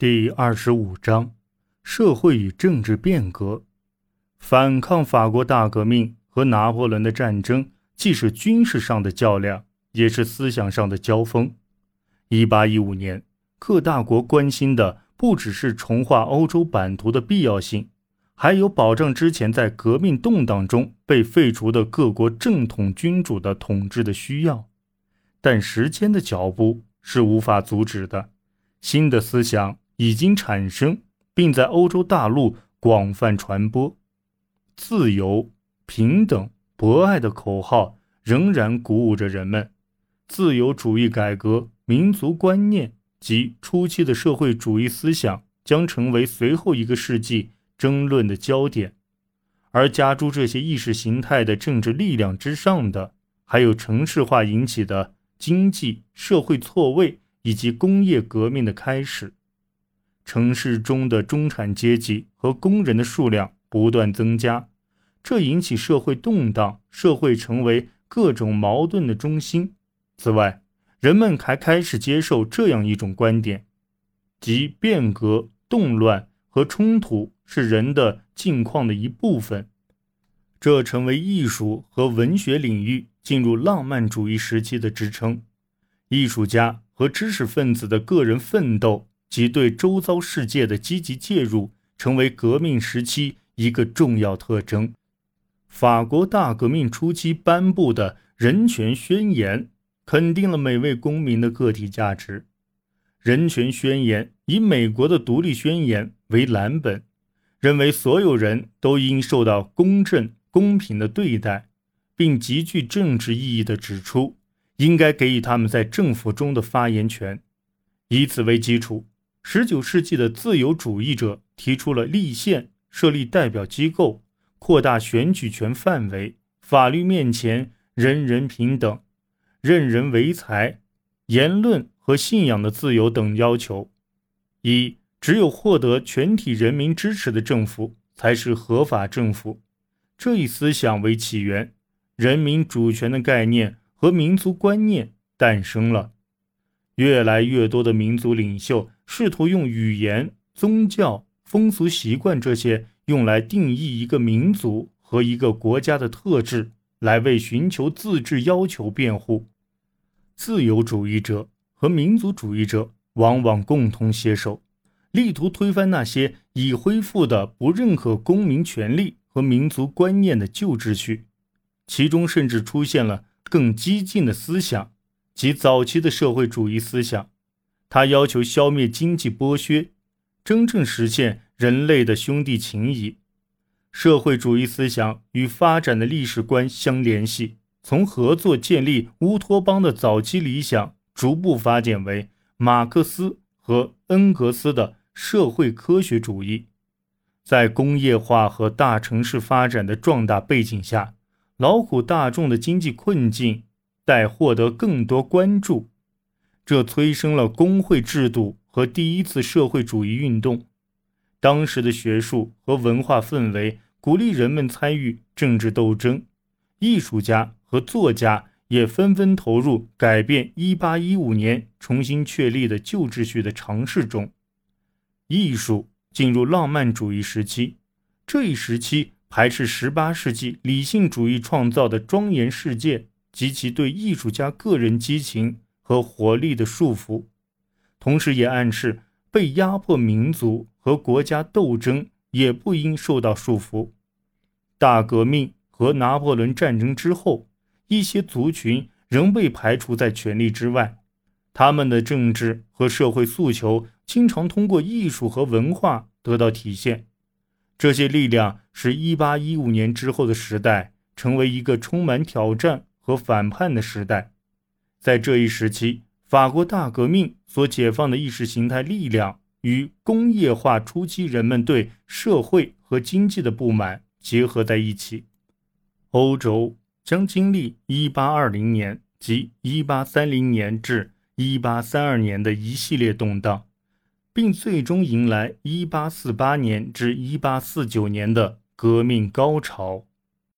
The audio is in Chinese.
第二十五章：社会与政治变革。反抗法国大革命和拿破仑的战争，既是军事上的较量，也是思想上的交锋。一八一五年，各大国关心的不只是重划欧洲版图的必要性，还有保障之前在革命动荡中被废除的各国正统君主的统治的需要。但时间的脚步是无法阻止的，新的思想。已经产生，并在欧洲大陆广泛传播。自由、平等、博爱的口号仍然鼓舞着人们。自由主义改革、民族观念及初期的社会主义思想将成为随后一个世纪争论的焦点。而加诸这些意识形态的政治力量之上的，还有城市化引起的经济社会错位以及工业革命的开始。城市中的中产阶级和工人的数量不断增加，这引起社会动荡，社会成为各种矛盾的中心。此外，人们还开始接受这样一种观点，即变革、动乱和冲突是人的境况的一部分。这成为艺术和文学领域进入浪漫主义时期的支撑。艺术家和知识分子的个人奋斗。及对周遭世界的积极介入，成为革命时期一个重要特征。法国大革命初期颁布的人权宣言，肯定了每位公民的个体价值。人权宣言以美国的独立宣言为蓝本，认为所有人都应受到公正、公平的对待，并极具政治意义地指出，应该给予他们在政府中的发言权。以此为基础。十九世纪的自由主义者提出了立宪、设立代表机构、扩大选举权范围、法律面前人人平等、任人唯才、言论和信仰的自由等要求。一，只有获得全体人民支持的政府才是合法政府。这一思想为起源，人民主权的概念和民族观念诞生了。越来越多的民族领袖试图用语言、宗教、风俗习惯这些用来定义一个民族和一个国家的特质，来为寻求自治要求辩护。自由主义者和民族主义者往往共同携手，力图推翻那些已恢复的不认可公民权利和民族观念的旧秩序，其中甚至出现了更激进的思想。及早期的社会主义思想，他要求消灭经济剥削，真正实现人类的兄弟情谊。社会主义思想与发展的历史观相联系，从合作建立乌托邦的早期理想，逐步发展为马克思和恩格斯的社会科学主义。在工业化和大城市发展的壮大背景下，劳苦大众的经济困境。待获得更多关注，这催生了工会制度和第一次社会主义运动。当时的学术和文化氛围鼓励人们参与政治斗争，艺术家和作家也纷纷投入改变1815年重新确立的旧秩序的尝试中。艺术进入浪漫主义时期，这一时期排斥18世纪理性主义创造的庄严世界。及其对艺术家个人激情和活力的束缚，同时也暗示被压迫民族和国家斗争也不应受到束缚。大革命和拿破仑战争之后，一些族群仍被排除在权力之外，他们的政治和社会诉求经常通过艺术和文化得到体现。这些力量使1815年之后的时代成为一个充满挑战。和反叛的时代，在这一时期，法国大革命所解放的意识形态力量与工业化初期人们对社会和经济的不满结合在一起。欧洲将经历1820年及1830年至1832年的一系列动荡，并最终迎来1848年至1849年的革命高潮。